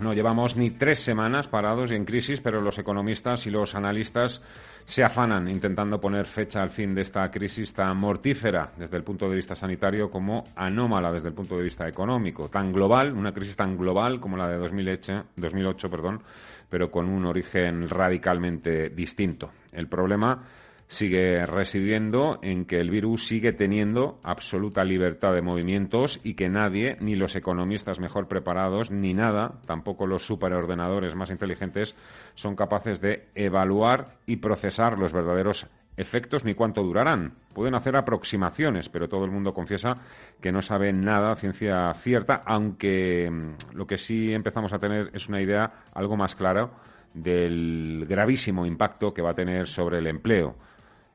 No llevamos ni tres semanas parados y en crisis, pero los economistas y los analistas se afanan intentando poner fecha al fin de esta crisis tan mortífera desde el punto de vista sanitario como anómala desde el punto de vista económico. Tan global, una crisis tan global como la de 2008, 2008 perdón, pero con un origen radicalmente distinto. El problema sigue residiendo en que el virus sigue teniendo absoluta libertad de movimientos y que nadie, ni los economistas mejor preparados, ni nada, tampoco los superordenadores más inteligentes, son capaces de evaluar y procesar los verdaderos efectos ni cuánto durarán. Pueden hacer aproximaciones, pero todo el mundo confiesa que no sabe nada ciencia cierta, aunque mm, lo que sí empezamos a tener es una idea algo más clara del gravísimo impacto que va a tener sobre el empleo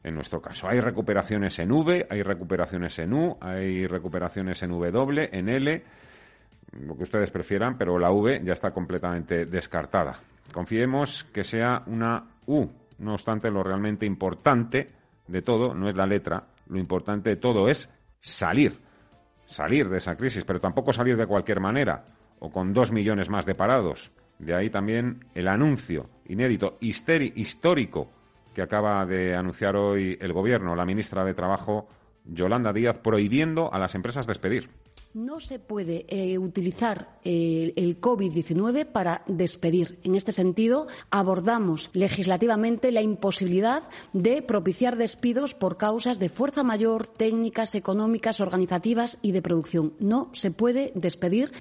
en nuestro caso. Hay recuperaciones en V, hay recuperaciones en U, hay recuperaciones en W, en L, lo que ustedes prefieran, pero la V ya está completamente descartada. Confiemos que sea una U. No obstante, lo realmente importante de todo no es la letra, lo importante de todo es salir, salir de esa crisis, pero tampoco salir de cualquier manera o con dos millones más de parados. De ahí también el anuncio inédito, histórico que acaba de anunciar hoy el Gobierno, la ministra de Trabajo, Yolanda Díaz, prohibiendo a las empresas despedir. No se puede eh, utilizar el, el COVID-19 para despedir. En este sentido, abordamos legislativamente la imposibilidad de propiciar despidos por causas de fuerza mayor, técnicas, económicas, organizativas y de producción. No se puede despedir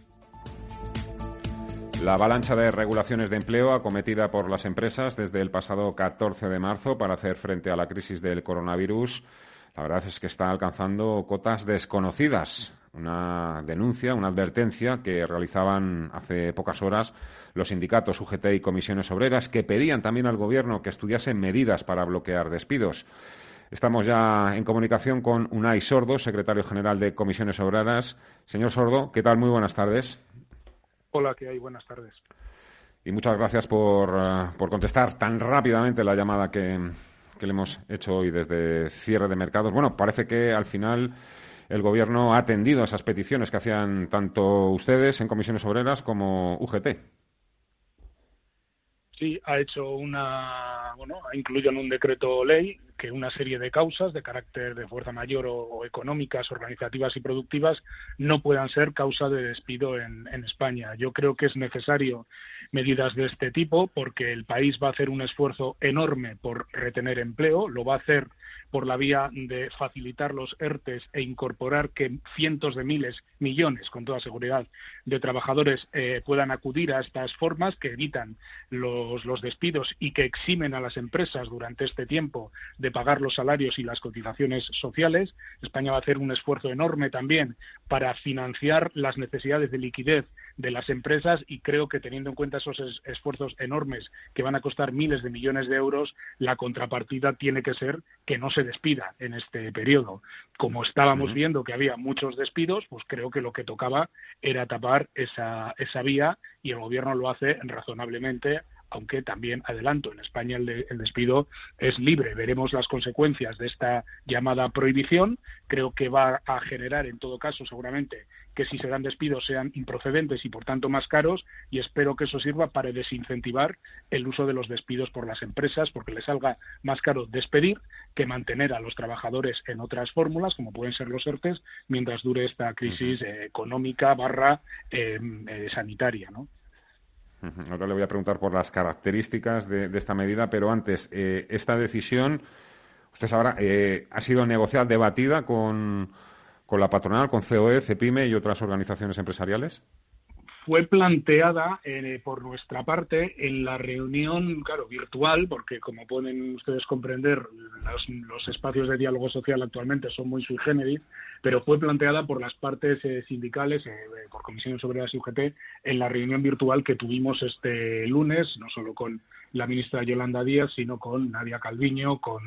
la avalancha de regulaciones de empleo acometida por las empresas desde el pasado 14 de marzo para hacer frente a la crisis del coronavirus, la verdad es que está alcanzando cotas desconocidas. Una denuncia, una advertencia que realizaban hace pocas horas los sindicatos UGT y comisiones obreras que pedían también al Gobierno que estudiase medidas para bloquear despidos. Estamos ya en comunicación con Unai Sordo, secretario general de Comisiones Obreras. Señor Sordo, ¿qué tal? Muy buenas tardes. Hola, ¿qué hay? Buenas tardes. Y muchas gracias por, eh, por contestar tan rápidamente la llamada que, que, le hemos hecho hoy desde cierre de mercados. Bueno, parece que al final el Gobierno ha atendido a esas peticiones que hacían tanto ustedes en comisiones obreras como UGT. Sí, ha hecho una, bueno, ha incluido en un decreto ley que una serie de causas de carácter de fuerza mayor o, económicas, organizativas y productivas no puedan ser causa de despido en, España. Yo creo que es necesario medidas de este tipo porque el país va a hacer un esfuerzo enorme por retener empleo, lo va a hacer por la vía de facilitar los ERTES e incorporar que cientos de miles, millones, con toda seguridad, de trabajadores eh, puedan acudir a estas formas que evitan los, los despidos y que eximen a las empresas durante este tiempo de pagar los salarios y las cotizaciones sociales. España va a hacer un esfuerzo enorme también para financiar las necesidades de liquidez de las empresas y creo que teniendo en cuenta esos esfuerzos enormes que van a costar miles de millones de euros, la contrapartida tiene que ser que no se despida en este periodo. Como estábamos viendo que había muchos despidos, pues creo que lo que tocaba era tapar esa, esa vía y el Gobierno lo hace razonablemente aunque también adelanto, en España el, el, despido es libre. Veremos las consecuencias de esta llamada prohibición. Creo que va a generar, en todo caso, seguramente, que si se dan despidos sean improcedentes y, por tanto, más caros. Y espero que eso sirva para desincentivar el uso de los despidos por las empresas, porque les salga más caro despedir que mantener a los trabajadores en otras fórmulas, como pueden ser los ERTES, mientras dure esta crisis eh, económica barra eh, eh, sanitaria, ¿no? Ahora le voy a preguntar por las características de, esta medida, pero antes, eh, esta decisión, usted sabrá, eh, ha sido negociada, debatida con, con la patronal, con COE, CEPIME y otras organizaciones empresariales. Fue planteada eh, por nuestra parte en la reunión, claro, virtual, porque como pueden ustedes comprender, los, los, espacios de diálogo social actualmente son muy sui generis, pero fue planteada por las partes eh, sindicales, eh, por Comisiones Obreras y UGT, en la reunión virtual que tuvimos este lunes, no solo con la ministra Yolanda Díaz, sino con Nadia Calviño, con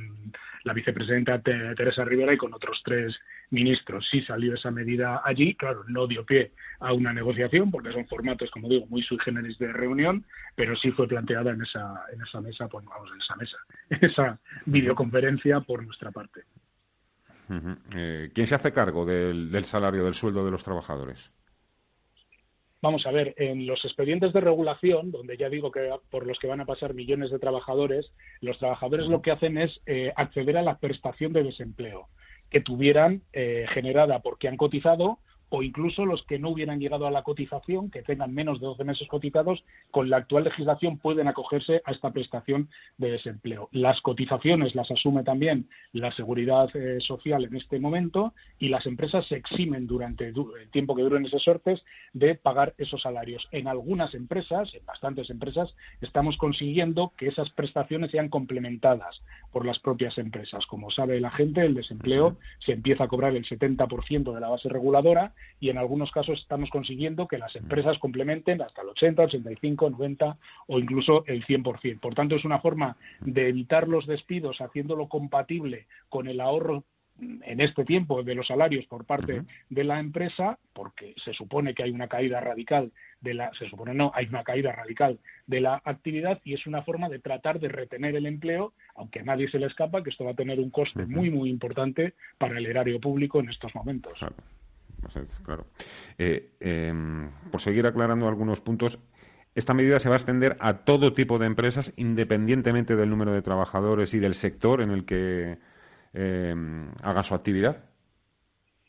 la vicepresidenta Teresa Rivera y con otros tres ministros. Sí salió esa medida allí, claro, no dio pie a una negociación, porque son formatos, como digo, muy sui generis de reunión, pero sí fue planteada en esa, en esa mesa, pues vamos, en esa mesa, en esa videoconferencia por nuestra parte. Eh, ¿Quién se hace cargo del salario, del sueldo de los trabajadores? Vamos a ver, en los expedientes de regulación, donde ya digo que por los que van a pasar millones de trabajadores, los trabajadores lo que hacen es eh, acceder a la prestación de desempleo que tuvieran eh, generada porque han cotizado o incluso los que no hubieran llegado a la cotización, que tengan menos de 12 meses cotizados, con la actual legislación pueden acogerse a esta prestación de desempleo. Las cotizaciones las asume también la seguridad eh, social en este momento y las empresas se eximen durante el tiempo que duren esas suertes de pagar esos salarios. En algunas empresas, en bastantes empresas, estamos consiguiendo que esas prestaciones sean complementadas por las propias empresas. Como sabe la gente, el desempleo se empieza a cobrar el 70% de la base reguladora y en algunos casos estamos consiguiendo que las empresas complementen hasta el 80, 85, 90 o incluso el 100%. Por tanto, es una forma de evitar los despidos haciéndolo compatible con el ahorro en este tiempo de los salarios por parte de la empresa, porque se supone que hay una caída radical de la, se supone no, hay una caída radical de la actividad y es una forma de tratar de retener el empleo, aunque a nadie se le escapa que esto va a tener un coste muy muy importante para el erario público en estos momentos claro. Eh, em, por seguir aclarando algunos puntos, esta medida se va a extender a todo tipo de empresas, independientemente del número de trabajadores y del sector en el que em, haga su actividad.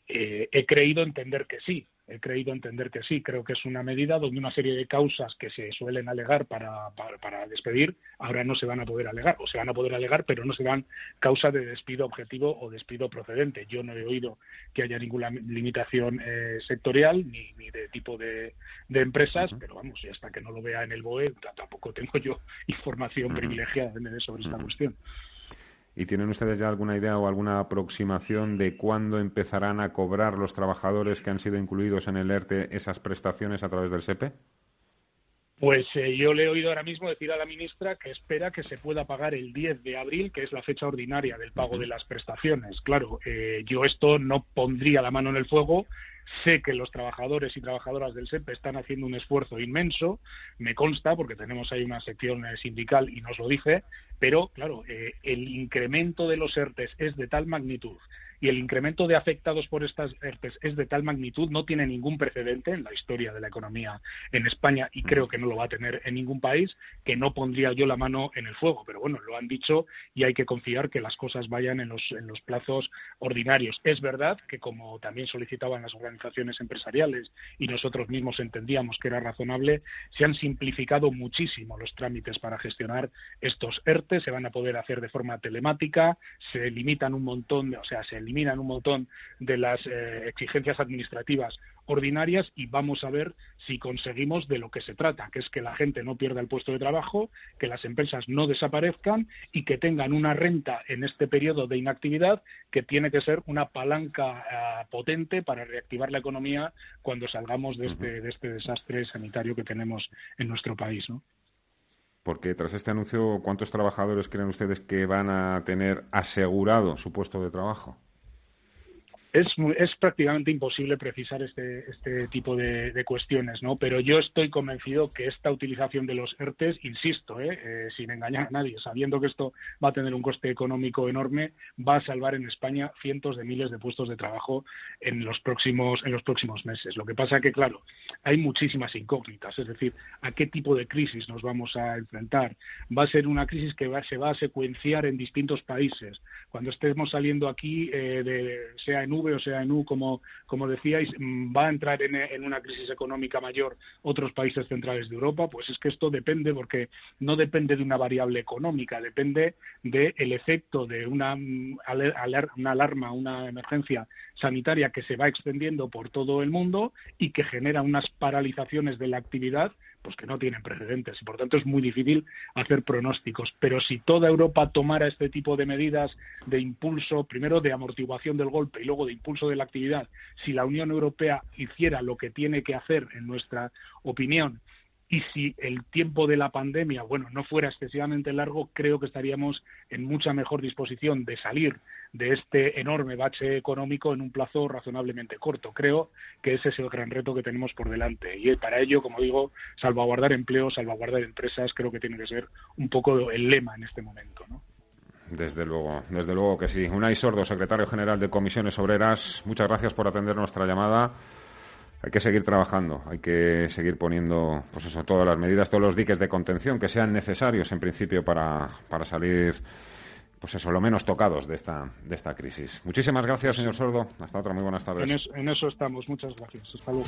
Eh, he creído entender que sí he creído entender que sí. Creo que es una medida donde una serie de causas que se suelen alegar para, para, despedir ahora no se van a poder alegar, o se van a poder alegar, pero no serán causa de despido objetivo o despido procedente. Yo no he oído que haya ninguna limitación eh, sectorial ni, ni, de tipo de, de empresas, pero vamos, y hasta que no lo vea en el BOE, tampoco tengo yo información privilegiada sobre esta cuestión. ¿Y tienen ustedes ya alguna idea o alguna aproximación de cuándo empezarán a cobrar los trabajadores que han sido incluidos en el ERTE esas prestaciones a través del SEPE? Pues eh, yo le he oído ahora mismo decir a la ministra que espera que se pueda pagar el 10 de abril, que es la fecha ordinaria del pago de las prestaciones. Claro, eh, yo esto no pondría la mano en el fuego Sé que los trabajadores y trabajadoras del SEPE están haciendo un esfuerzo inmenso, me consta, porque tenemos ahí una sección eh, sindical y nos lo dice, pero claro, eh, el incremento de los ERTES es de tal magnitud y el incremento de afectados por estas ERTES es de tal magnitud, no tiene ningún precedente en la historia de la economía en España y creo que no lo va a tener en ningún país, que no pondría yo la mano en el fuego. Pero bueno, lo han dicho y hay que confiar que las cosas vayan en los, en los plazos ordinarios. Es verdad que, como también solicitaban las organizaciones empresariales y nosotros mismos entendíamos que era razonable, se han simplificado muchísimo los trámites para gestionar estos ERTE, se van a poder hacer de forma telemática, se limitan un montón, o sea, se eliminan un montón de las eh, exigencias administrativas ordinarias y vamos a ver si conseguimos de lo que se trata, que es que la gente no pierda el puesto de trabajo, que las empresas no desaparezcan y que tengan una renta en este periodo de inactividad que tiene que ser una palanca eh, potente para reactivar la economía cuando salgamos de este, de este desastre sanitario que tenemos en nuestro país. ¿no? Porque tras este anuncio, ¿cuántos trabajadores creen ustedes que van a tener asegurado su puesto de trabajo? Es, es prácticamente imposible precisar este, este tipo de, cuestiones, ¿no? Pero yo estoy convencido que esta utilización de los ERTES, insisto, ¿eh? ¿eh? sin engañar a nadie, sabiendo que esto va a tener un coste económico enorme, va a salvar en España cientos de miles de puestos de trabajo en los próximos, en los próximos meses. Lo que pasa que, claro, hay muchísimas incógnitas, es decir, a qué tipo de crisis nos vamos a enfrentar. Va a ser una crisis que se va a secuenciar en distintos países. Cuando estemos saliendo aquí, eh, de, sea en o sea en U, como, como decíais, mm, va a entrar en, una crisis económica mayor otros países centrales de Europa, pues es que esto depende, porque no depende de una variable económica, depende del efecto de una, mm, una alarma, una emergencia sanitaria que se va extendiendo por todo el mundo y que genera unas paralizaciones de la actividad pues que no tienen precedentes y por tanto es muy difícil hacer pronósticos. Pero si toda Europa tomara este tipo de medidas de impulso, primero de amortiguación del golpe y luego de impulso de la actividad, si la Unión Europea hiciera lo que tiene que hacer, en nuestra opinión, y si el tiempo de la pandemia, bueno, no fuera excesivamente largo, creo que estaríamos en mucha mejor disposición de salir de este enorme bache económico en un plazo razonablemente corto. Creo que ese es el gran reto que tenemos por delante. Y para ello, como digo, salvaguardar empleo, salvaguardar empresas, creo que tiene que ser un poco el lema en este momento, ¿no? Desde luego, desde luego que sí. Unai Sordo, secretario general de Comisiones Obreras, muchas gracias por atender nuestra llamada hay que seguir trabajando, hay que seguir poniendo, pues eso, todas las medidas, todos los diques de contención que sean necesarios en principio para, para salir, pues eso, lo menos tocados de esta, de esta crisis. Muchísimas gracias, señor Sordo. Hasta otra, muy buenas tardes. En eso, en eso estamos. Muchas gracias. Hasta luego.